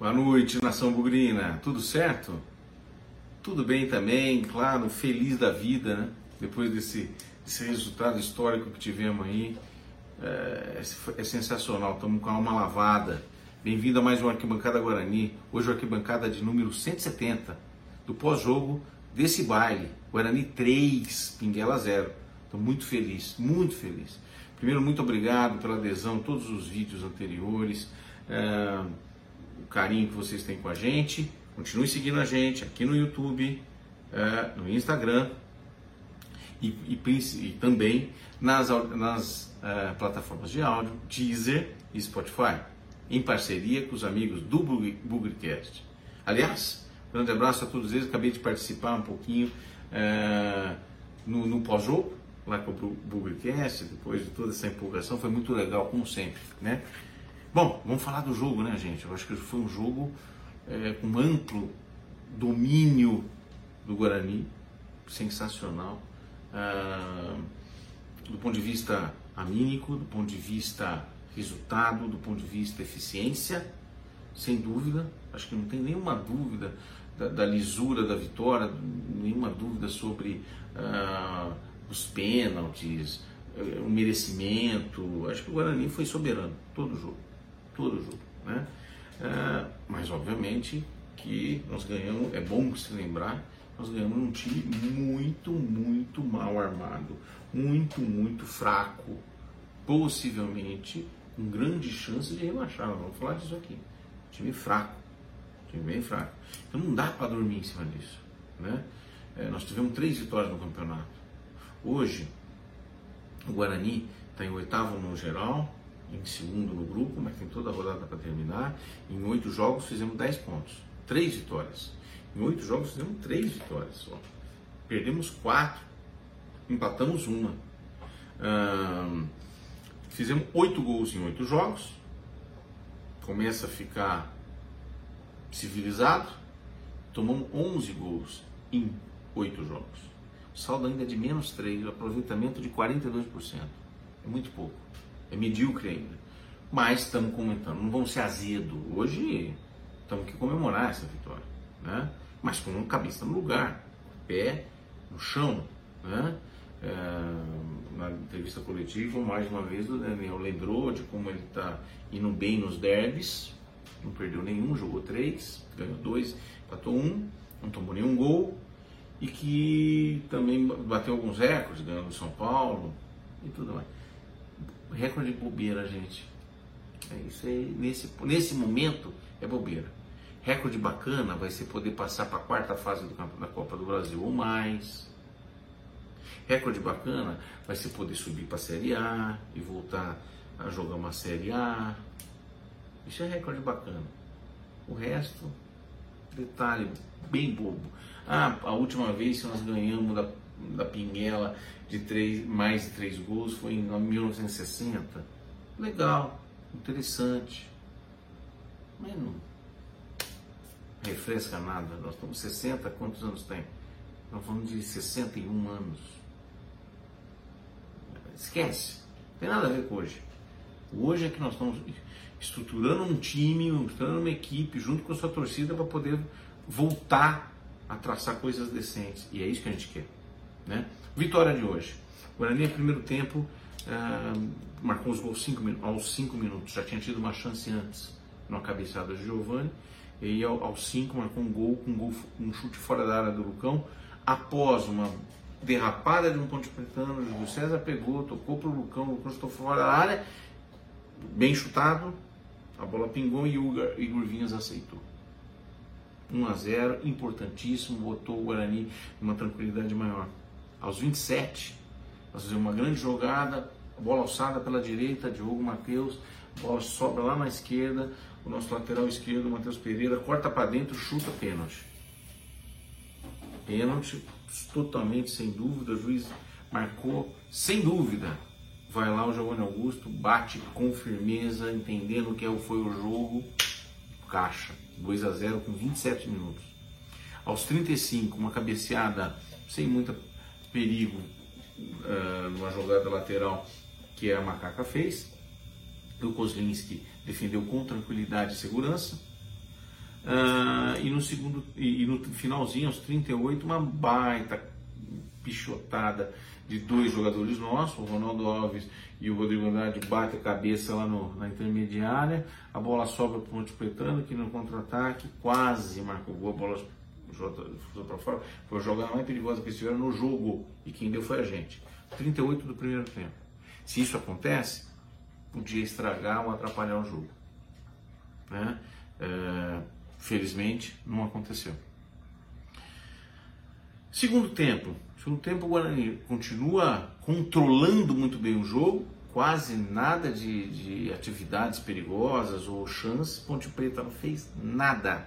Boa noite, nação bugrina. Tudo certo? Tudo bem também, claro, feliz da vida, né? Depois desse, desse resultado histórico que tivemos aí. É, é sensacional, estamos com a alma lavada. Bem-vindo a mais um Arquibancada Guarani. Hoje o Arquibancada de número 170 do pós-jogo desse baile. Guarani 3, Pinguela 0. Estou muito feliz, muito feliz. Primeiro, muito obrigado pela adesão todos os vídeos anteriores. É, o carinho que vocês têm com a gente. Continue seguindo a gente aqui no YouTube, é, no Instagram e, e, e também nas, nas é, plataformas de áudio, Deezer e Spotify, em parceria com os amigos do Bugrecast. Aliás, um grande abraço a todos eles. Acabei de participar um pouquinho é, no, no pós-jogo, lá com o Bugrecast, depois de toda essa empolgação. Foi muito legal, como sempre, né? Bom, vamos falar do jogo, né, gente? Eu acho que foi um jogo é, com amplo domínio do Guarani, sensacional. Ah, do ponto de vista amínico, do ponto de vista resultado, do ponto de vista eficiência, sem dúvida. Acho que não tem nenhuma dúvida da, da lisura da vitória, nenhuma dúvida sobre ah, os pênaltis, eh, o merecimento. Acho que o Guarani foi soberano todo o jogo todo jogo. Né? É, mas obviamente que nós ganhamos, é bom se lembrar, nós ganhamos um time muito, muito mal armado, muito, muito fraco, possivelmente com grande chance de rebaixar. Vamos falar disso aqui. Time fraco, time bem fraco. Então não dá para dormir em cima disso. Né? É, nós tivemos três vitórias no campeonato. Hoje, o Guarani está em oitavo no geral, em segundo no grupo, mas tem toda a rodada para terminar. Em oito jogos fizemos dez pontos, três vitórias. Em oito jogos fizemos três vitórias só. Perdemos quatro, empatamos uma. fizemos oito gols em oito jogos. Começa a ficar civilizado. Tomamos 11 gols em oito jogos. O saldo ainda é de menos 3, aproveitamento de 42%. É muito pouco é medíocre ainda. Mas estamos comentando, não vamos ser azedo. Hoje estamos que comemorar essa vitória, né? Mas com a cabeça no lugar, pé no chão, né? É, na entrevista coletiva, mais uma vez o Daniel lembrou de como ele está indo bem nos derbys, não perdeu nenhum, jogou três, ganhou dois, empatou um, não tomou nenhum gol e que também bateu alguns recordes, ganhando São Paulo e tudo mais recorde de bobeira, gente. É isso aí, nesse, nesse momento é bobeira. Recorde bacana vai ser poder passar para a quarta fase do da Copa do Brasil ou mais. Recorde bacana vai ser poder subir para a Série A e voltar a jogar uma Série A. Isso é recorde bacana. O resto, detalhe bem bobo. Ah, a última vez que nós ganhamos da da Pinguela de três, mais de três gols foi em 1960. Legal, interessante. Mas não refresca nada. Nós estamos 60, quantos anos tem? Nós falando de 61 anos. Esquece. Não tem nada a ver com hoje. Hoje é que nós estamos estruturando um time, estruturando uma equipe junto com a sua torcida para poder voltar a traçar coisas decentes. E é isso que a gente quer. Né? Vitória de hoje. O Guarani, primeiro tempo, uh, marcou os gols cinco, aos 5 minutos. Já tinha tido uma chance antes, numa cabeçada de Giovanni. E aos 5 marcou um gol um, gol, um chute fora da área do Lucão. Após uma derrapada de um ponte pretano, o César pegou, tocou para o Lucão, o Lucão chutou fora da área, bem chutado, a bola pingou e o Igor Vinhas aceitou. 1 a 0, importantíssimo, botou o Guarani numa tranquilidade maior aos 27, nós fizemos uma grande jogada, bola alçada pela direita, Diogo Matheus, bola sobra lá na esquerda, o nosso lateral esquerdo, Matheus Pereira, corta para dentro, chuta pênalti. Pênalti, totalmente sem dúvida, o juiz marcou sem dúvida. Vai lá o Giovanni Augusto, bate com firmeza, entendendo que foi o jogo, caixa, 2 a 0 com 27 minutos. Aos 35, uma cabeceada sem muita perigo uh, numa jogada lateral que a Macaca fez. O Kozlinski defendeu com tranquilidade e segurança. Uh, e no segundo e, e, no finalzinho, aos 38, uma baita pichotada de dois jogadores nossos, o Ronaldo Alves e o Rodrigo Andrade bate a cabeça lá no, na intermediária, a bola sobra para o Montepetano, que no contra-ataque quase marcou a bola fora, foi a jogada mais perigosa que eles tiveram no jogo, e quem deu foi a gente. 38 do primeiro tempo. Se isso acontece, podia estragar ou atrapalhar o jogo. Né? É, felizmente, não aconteceu. Segundo tempo. Segundo tempo, o Guarani continua controlando muito bem o jogo, quase nada de, de atividades perigosas ou chances. Ponte Preta não fez nada.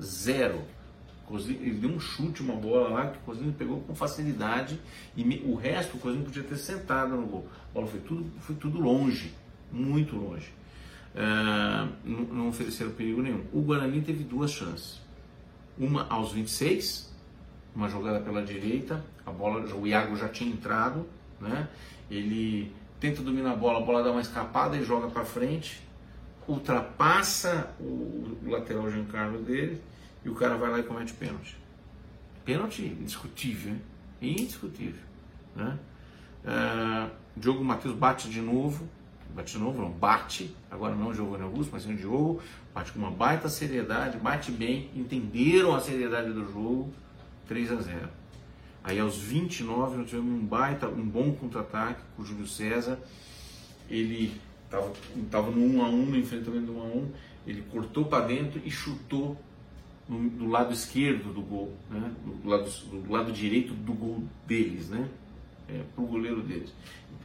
Zero. Ele deu um chute, uma bola lá que o Cosino pegou com facilidade e me, o resto o Cosino podia ter sentado no gol. A bola foi tudo, foi tudo longe, muito longe. Uh, não, não ofereceram perigo nenhum. O Guarani teve duas chances. Uma aos 26, uma jogada pela direita, a bola, o Iago já tinha entrado, né? Ele tenta dominar a bola, a bola dá uma escapada e joga para frente, ultrapassa o, o lateral Giancarlo dele e o cara vai lá e comete pênalti. Pênalti indiscutível, hein? indiscutível. Né? Uh, Diogo Matheus bate de novo, bate de novo, não, bate, agora não o Giovanni Augusto, mas sim o Diogo, bate com uma baita seriedade, bate bem, entenderam a seriedade do jogo, 3 a 0. Aí aos 29 nós tivemos um baita, um bom contra-ataque com o Júlio César, ele estava no 1 a 1 no enfrentamento do 1 a 1 ele cortou para dentro e chutou no, do lado esquerdo do gol, né? do, lado, do lado direito do gol deles, né? É, o goleiro deles.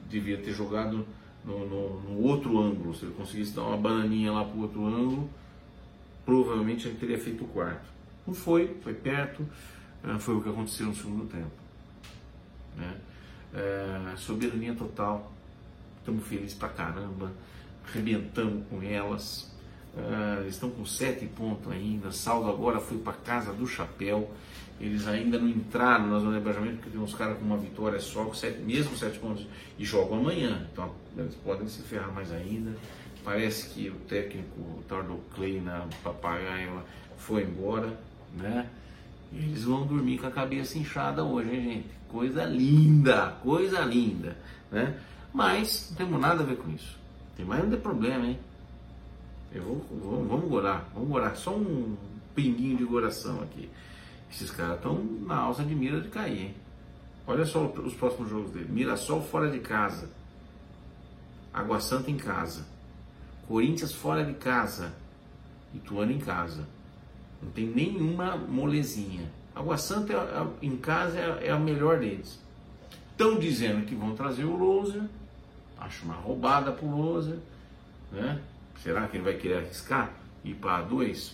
Devia ter jogado no, no, no, outro ângulo, se ele conseguisse dar uma bananinha lá para o outro ângulo, provavelmente ele teria feito o quarto. Não foi, foi perto, é, foi o que aconteceu no segundo tempo. Né? É, soberania total, estamos felizes pra caramba, arrebentamos com elas, Uh, estão com sete pontos ainda. Saldo agora foi para casa do chapéu. Eles ainda não entraram na zona de porque tem uns caras com uma vitória só, com sete, mesmo sete pontos, e jogam amanhã. Então eles podem se ferrar mais ainda. Parece que o técnico o Tardo Clay na papagaio foi embora, né? Eles vão dormir com a cabeça inchada hoje, hein, gente? Coisa linda, coisa linda, né? Mas não temos nada a ver com isso. Tem mais um problema, hein? Eu vou, vou, vamos orar, vamos orar. Só um pinguinho de oração aqui. Esses caras estão na alça de mira de cair, hein? Olha só os próximos jogos dele. Mirassol fora de casa. Água Santa em casa. Corinthians fora de casa. Ituano em casa. Não tem nenhuma molezinha. Água Santa é, é, em casa é, é a melhor deles. Estão dizendo que vão trazer o Loser. Acho uma roubada pro Loser. Né? Será que ele vai querer arriscar? Ir para A2?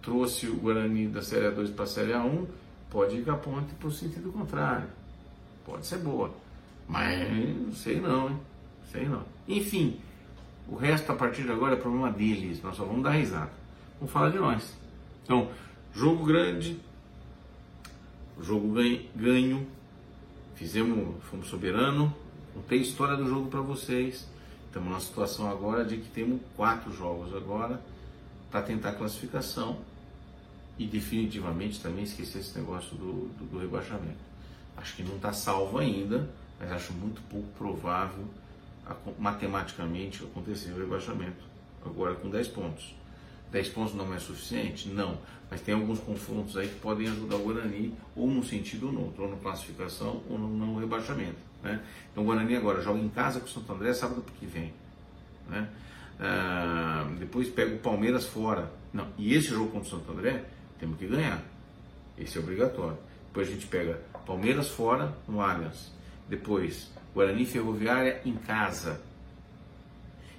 Trouxe o Guarani da Série A2 para a Série A1, pode ir com a ponte para o sentido contrário. Pode ser boa. Mas não sei não, hein? Sei não. Enfim, o resto a partir de agora é problema deles. Nós só vamos dar risada. Vamos falar de nós. Então, jogo grande, jogo ganho, fizemos, fomos soberano, contei a história do jogo para vocês. Estamos na situação agora de que temos quatro jogos agora para tentar classificação e definitivamente também esquecer esse negócio do, do, do rebaixamento. Acho que não está salvo ainda, mas acho muito pouco provável matematicamente acontecer o rebaixamento. Agora com 10 pontos. 10 pontos não é suficiente? Não. Mas tem alguns confrontos aí que podem ajudar o Guarani, ou num sentido ou no outro, ou na classificação ou no, rebaixamento. Né? Então o Guarani agora joga em casa com o Santo André sábado que vem. Né? Ah, depois pega o Palmeiras fora. Não, e esse jogo contra o Santo André temos que ganhar. Esse é obrigatório. Depois a gente pega Palmeiras fora no Allianz. Depois Guarani Ferroviária em casa.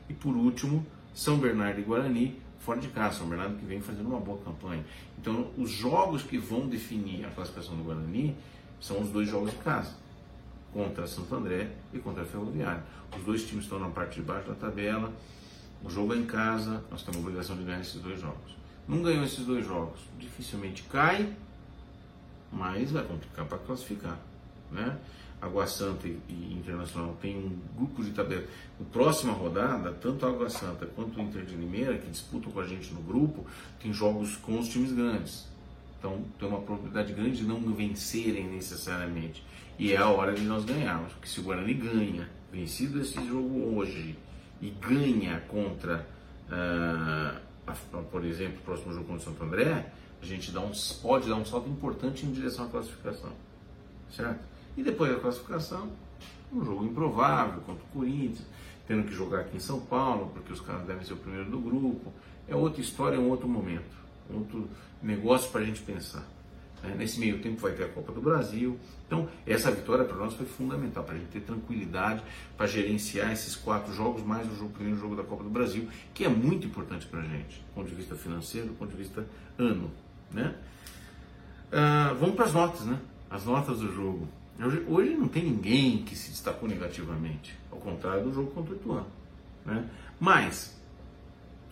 E por último, São Bernardo e Guarani fora de casa. São Bernardo que vem fazendo uma boa campanha. Então, os jogos que vão definir a classificação do Guarani são os dois jogos de casa contra Santo André e contra a Ferroviária. Os dois times estão na parte de baixo da tabela. O jogo é em casa, nós temos a obrigação de ganhar esses dois jogos. Não ganhou esses dois jogos, dificilmente cai, mas vai complicar para classificar. Né? Água Santa e, Internacional tem um grupo de tabela. Na próxima rodada, tanto a Água Santa quanto o Inter de Limeira, que disputam com a gente no grupo, tem jogos com os times grandes. Então tem uma probabilidade grande de não vencerem necessariamente. E é a hora de nós ganharmos. Porque se o Guarani ganha, vencido esse jogo hoje, e ganha contra, uh, a, por exemplo, o próximo jogo contra o Santo André, a gente dá um, pode dar um salto importante em direção à classificação. Certo? E depois da classificação, um jogo improvável contra o Corinthians, tendo que jogar aqui em São Paulo, porque os caras devem ser o primeiro do grupo. É outra história, é um outro momento, outro negócio para a gente pensar. É, nesse meio tempo vai ter a Copa do Brasil. Então, essa vitória para nós foi fundamental, para a gente ter tranquilidade, para gerenciar esses quatro jogos, mais o, jogo, primeiro jogo da Copa do Brasil, que é muito importante para a gente, do ponto de vista financeiro, do ponto de vista ano. Né? Ah, vamos para as notas, né? As notas do jogo. Hoje, hoje, não tem ninguém que se destacou negativamente, ao contrário do jogo contra o Ituano. Né? Mas,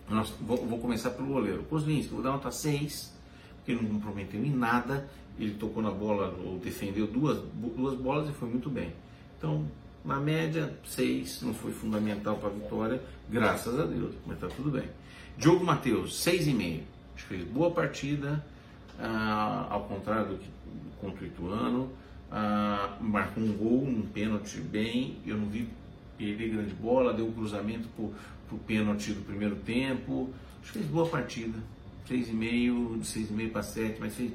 nós, vou, vou, começar pelo goleiro. Kozlinski, vou dar nota 6, porque não comprometeu em nada. Ele tocou na bola, ou defendeu duas, duas bolas e foi muito bem. Então, na média, 6, não foi fundamental para a vitória, graças a Deus, mas está tudo bem. Diogo Matheus, 6,5. Acho que fez boa partida, ah, ao contrário do que contra o Ituano. Ah, marcou um gol, um pênalti bem. Eu não vi perder grande bola, deu um cruzamento para o pênalti do primeiro tempo. Acho que fez boa partida. 6,5, de 6,5 para 7, mas fez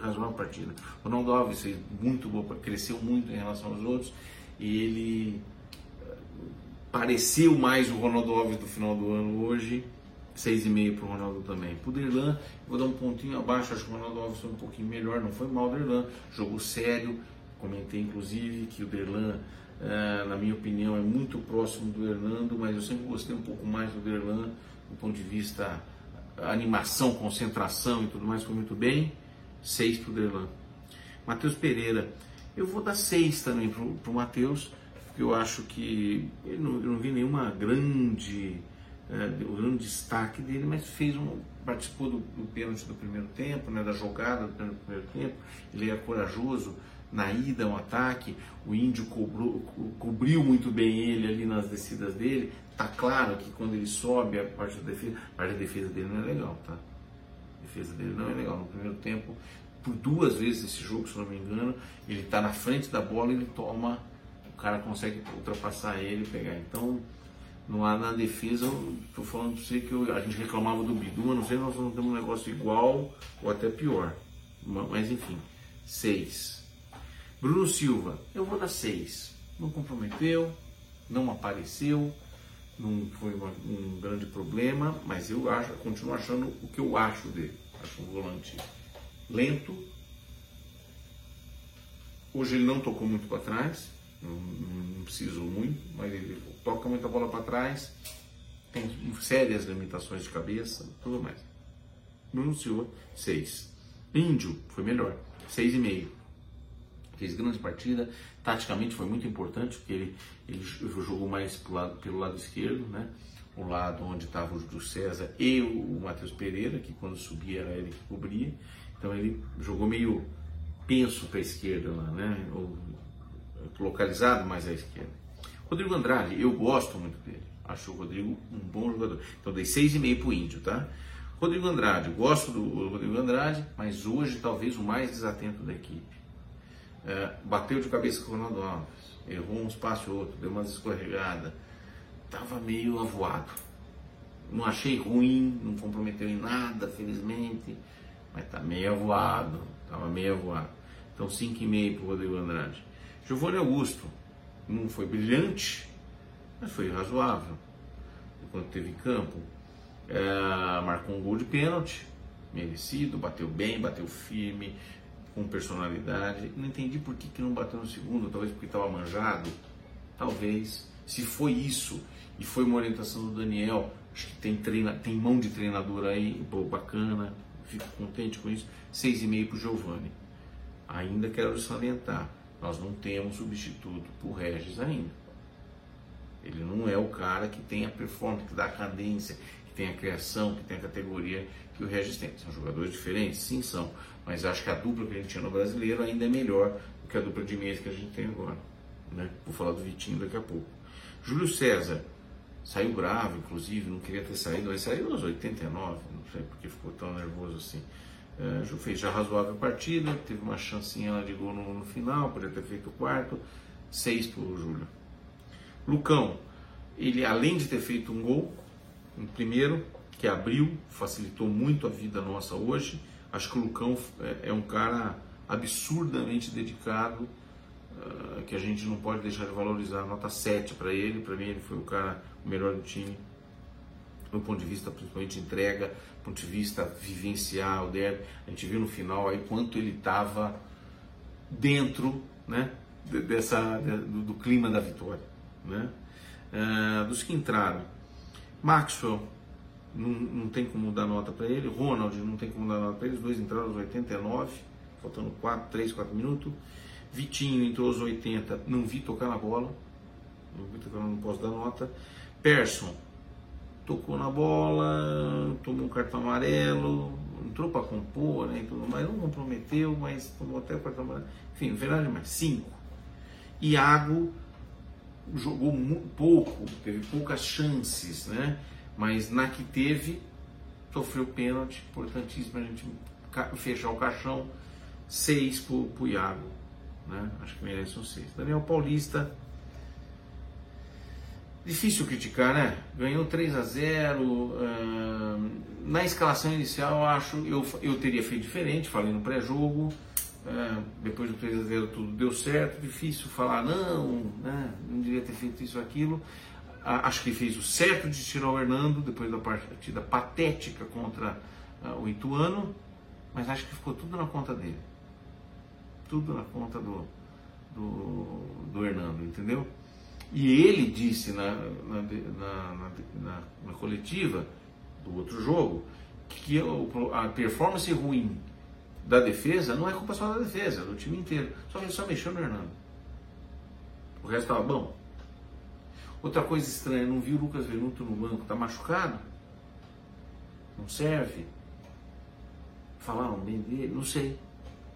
razoável partida. O Ronaldo Alves fez muito boa, cresceu muito em relação aos outros e ele eh, pareceu mais o Ronaldo Alves do final do ano hoje. 6,5 para o Ronaldo também. Para o Derlan, vou dar um pontinho abaixo, acho que o Ronaldo Alves foi um pouquinho melhor, não foi mal o Derlan, jogou sério, comentei inclusive que o Derlan, eh, na minha opinião, é muito próximo do Hernando, mas eu sempre gostei um pouco mais do Derlan, do ponto de vista animação, concentração e tudo mais, foi muito bem. 6 para o Derlan. Matheus Pereira, eu vou dar 6 também para o Matheus, porque eu acho que eu não, eu não vi nenhuma grande o grande destaque dele, mas fez um, participou do, do pênalti do primeiro tempo, né, da jogada do primeiro tempo, ele era corajoso na ida ao ataque, o índio cobrou, co, cobriu muito bem ele ali nas descidas dele, tá claro que quando ele sobe a parte da defesa, a parte da defesa dele não é legal, tá? A defesa dele não é legal, no primeiro tempo, por duas vezes esse jogo, se não me engano, ele está na frente da bola ele toma, o cara consegue ultrapassar ele pegar, então não há na defesa, estou falando para você que eu, a gente reclamava do Bidu, não sei se nós não temos um negócio igual ou até pior. Mas enfim, seis. Bruno Silva, eu vou dar seis. Não comprometeu, não apareceu, não foi uma, um grande problema, mas eu acho, continuo achando o que eu acho dele. Acho um volante lento. Hoje ele não tocou muito para trás, não, não preciso muito, mas ele toca muita bola para trás, tem sérias limitações de cabeça, tudo mais. Silva, 6. Índio foi melhor, 6,5. Fez grande partida, taticamente foi muito importante, porque ele, ele jogou mais pelo lado, pelo lado esquerdo, né? o lado onde estava o Júlio César e o Matheus Pereira, que quando subia era ele que cobria. Então ele jogou meio penso para a esquerda lá, né? Localizado mais à esquerda. Rodrigo Andrade, eu gosto muito dele. Acho o Rodrigo um bom jogador. Então dei 6,5 para o Índio, tá? Rodrigo Andrade, gosto do Rodrigo Andrade, mas hoje talvez o mais desatento da equipe. É, bateu de cabeça com o Ronaldo Alves, errou um espaço ou outro, deu uma escorregada, estava meio avoado. Não achei ruim, não comprometeu em nada, felizmente, mas tá meio avoado, estava meio avoado. Então 5,5 para Rodrigo Andrade. Giovanni Augusto não foi brilhante, mas foi razoável enquanto teve campo. É, marcou um gol de pênalti, merecido, bateu bem, bateu firme, com personalidade. Não entendi por que, que não bateu no segundo, talvez porque estava manjado. Talvez. Se foi isso e foi uma orientação do Daniel, acho que tem, treina, tem mão de treinador aí, pô, bacana, fico contente com isso. 6,5 para o Giovanni. Ainda quero salientar nós não temos substituto para o Regis ainda. Ele não é o cara que tem a performance, que dá a cadência, que tem a criação, que tem a categoria que o Regis tem. São jogadores diferentes? Sim, são. Mas acho que a dupla que a gente tinha no brasileiro ainda é melhor do que a dupla de meias que a gente tem agora. Né? Vou falar do Vitinho daqui a pouco. Júlio César saiu bravo, inclusive, não queria ter saído, mas saiu aos 89, não sei porque ficou tão nervoso assim. É, fez já razoável partida, teve uma chancinha lá de gol no, no final, poderia ter feito o quarto, seis para o Júlio. Lucão, ele além de ter feito um gol, um primeiro, que abriu, facilitou muito a vida nossa hoje, acho que o Lucão é, é um cara absurdamente dedicado, uh, que a gente não pode deixar de valorizar, nota 7 para ele, para mim ele foi o cara o melhor do time, do ponto de vista principalmente de entrega, do ponto de vista vivenciar o derby, a gente viu no final aí quanto ele estava dentro, né, dessa, do, do clima da vitória né? Uh, dos que entraram. Maxwell, não, não tem como dar nota para ele. Ronald, não tem como dar nota para ele. Os dois entraram aos 89, faltando 4, 3, 4 minutos. Vitinho entrou aos 80, não vi tocar na bola. Não vi tocar, não posso dar nota. Persson, tocou na bola, tomou um cartão amarelo, entrou para compor, né, tudo mais, não comprometeu, mas tomou até o cartão amarelo. Enfim, verdade mais, 5. Iago, jogou pouco, teve poucas chances, né? Mas na que teve, sofreu pênalti, importantíssimo a gente fechar o caixão. Seis pro, pro Iago, né? Acho que merece um seis. Daniel Paulista, difícil criticar, né? Ganhou 3 a 0 uh, Na escalação inicial, acho eu, eu teria feito diferente, falei no pré-jogo. É, depois do 3 a 0 tudo deu certo, difícil falar não, né, não devia ter feito isso aquilo. acho que fez o certo de tirar o Hernando depois da partida patética contra uh, o Ituano, mas acho que ficou tudo na conta dele. Tudo na conta do, do, do Hernando, entendeu? E ele disse na, na, na, na, coletiva do outro jogo que a performance ruim da defesa não é culpa só da defesa, do time inteiro. Só que ele só mexeu no Hernando. O resto estava bom. Outra coisa estranha, não vi o Lucas Venuto no banco, tá machucado? Não serve? Falaram bem dele? Não sei.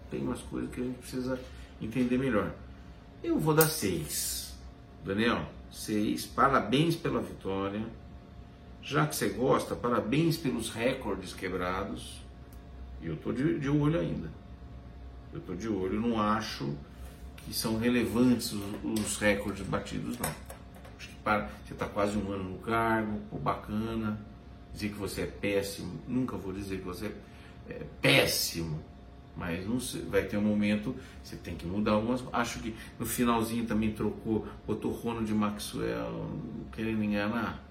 Tem umas coisas que a gente precisa entender melhor. Eu vou dar seis. Daniel, seis. Parabéns pela vitória. Já que você gosta, parabéns pelos recordes quebrados. E eu estou de, de, olho ainda. Eu estou de olho, não acho que são relevantes os, os recordes batidos, não. Acho que para, você está quase um ano no cargo, pô, bacana. Dizer que você é péssimo, nunca vou dizer que você é péssimo, mas não sei, vai ter um momento, você tem que mudar algumas. Acho que no finalzinho também trocou, botou Ronald Maxwell querendo enganar.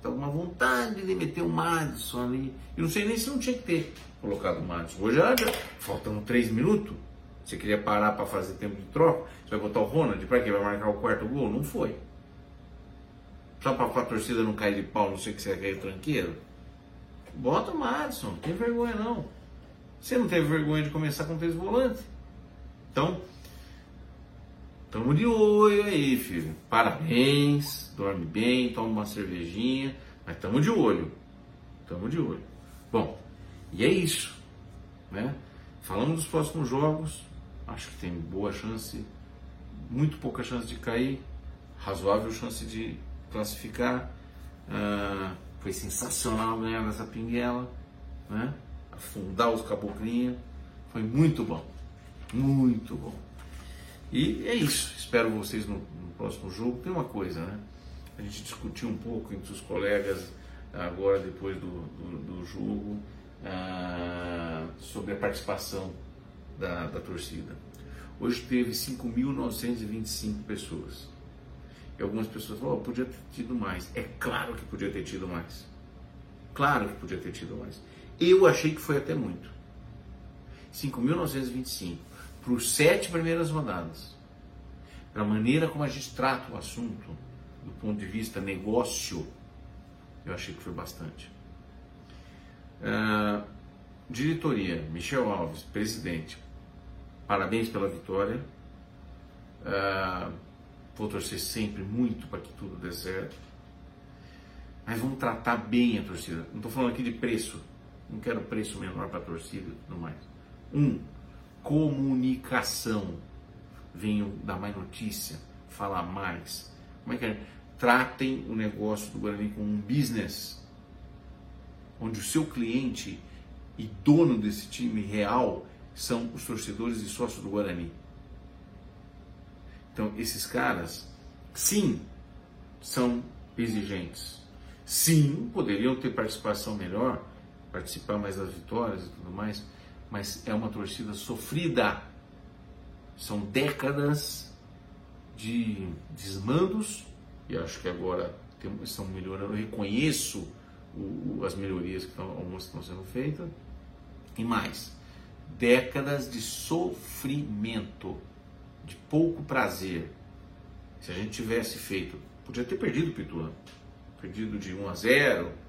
Tá uma vontade de meter o Madison ali. Eu não sei nem se não tinha que ter colocado o Madison. Hoje já, faltando 3 minutos. Você queria parar para fazer tempo de troca? Você vai botar o Ronald para quê? Vai marcar o quarto gol? Não foi. Só para a torcida não cair de pau, não sei que você quer tranqueiro. Bota o Madison, não tem vergonha não. Você não teve vergonha de começar com três volantes. Então, Tamo de olho aí, filho. Parabéns, dorme bem, toma uma cervejinha, mas tamo de olho. Tamo de olho. Bom, e é isso, né? Falando dos próximos jogos, acho que tem boa chance, muito pouca chance de cair, razoável chance de classificar. Ah, foi sensacional ganhar nessa pinguela, né? Afundar os caboclinhos, foi muito bom, muito bom. E é isso. Espero vocês no, no, próximo jogo. Tem uma coisa, né? A gente discutiu um pouco entre os colegas agora, depois do, do, do jogo, ah, sobre a participação da, da torcida. Hoje teve 5.925 pessoas. E algumas pessoas falaram, oh, podia ter tido mais. É claro que podia ter tido mais. Claro que podia ter tido mais. Eu achei que foi até muito. 5.925 para os sete primeiras rodadas, para a maneira como a gente trata o assunto, do ponto de vista negócio, eu achei que foi bastante. Uh, diretoria, Michel Alves, presidente, parabéns pela vitória. Uh, vou torcer sempre muito para que tudo dê certo. Mas vamos tratar bem a torcida. Não estou falando aqui de preço. Não quero preço menor para a torcida e tudo mais. Um, comunicação. Venham dar mais notícia, falar mais. Como é que é? Tratem o negócio do Guarani como um business, onde o seu cliente e dono desse time real são os torcedores e sócios do Guarani. Então, esses caras, sim, são exigentes. Sim, poderiam ter participação melhor, participar mais das vitórias e tudo mais, mas é uma torcida sofrida. São décadas de desmandos e acho que agora estão melhorando. Eu reconheço as melhorias que estão, algumas estão sendo feitas e mais décadas de sofrimento, de pouco prazer. Se a gente tivesse feito, podia ter perdido o Pituano, perdido de 1 a 0,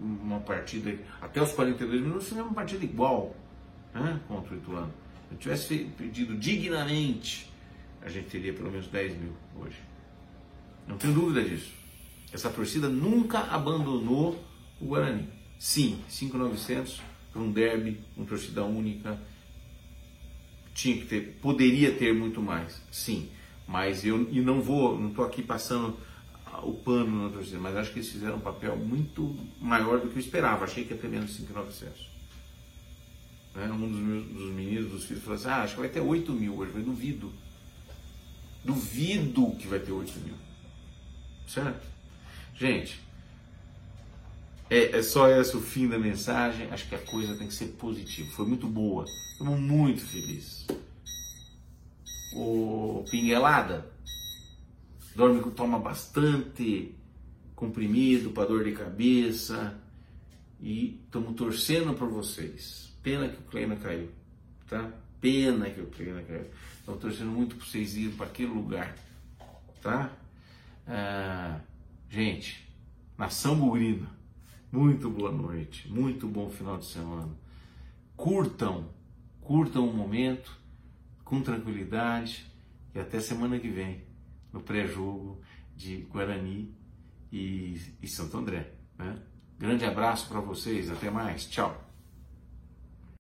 uma partida, até os 42 minutos, fizemos uma partida igual né, contra o Ituano. Se gente tivesse perdido dignamente, a gente teria pelo menos 10 mil hoje. Não tenho dúvida disso. Essa torcida nunca abandonou o Guarani. Sim, 5,900 para um derby, uma torcida única. Tinha que ter, poderia ter muito mais, sim. Mas eu e não vou, não estou aqui passando o pano na torcida, mas acho que eles fizeram um papel muito maior do que eu esperava. Achei que ia ter menos 5,900. Né? Um dos, meus, dos meninos, dos filhos, falou assim: ah, acho que vai ter 8 mil hoje. Eu duvido. Duvido que vai ter 8 mil. Certo? Gente, é, é, só esse o fim da mensagem. Acho que a coisa tem que ser positiva. Foi muito boa. Estamos muito felizes. O Pinguelada dorme, toma bastante comprimido para dor de cabeça e estamos torcendo por vocês. Pena que o Kleina caiu, tá? Pena que o Kleina caiu. Estamos torcendo muito para vocês irem para aquele lugar, tá? Ah, gente, nação bugrina, muito boa noite, muito bom final de semana. Curtam, curtam o momento com tranquilidade e até semana que vem no pré-jogo de Guarani e, e Santo André. Né? Grande abraço para vocês, até mais, tchau.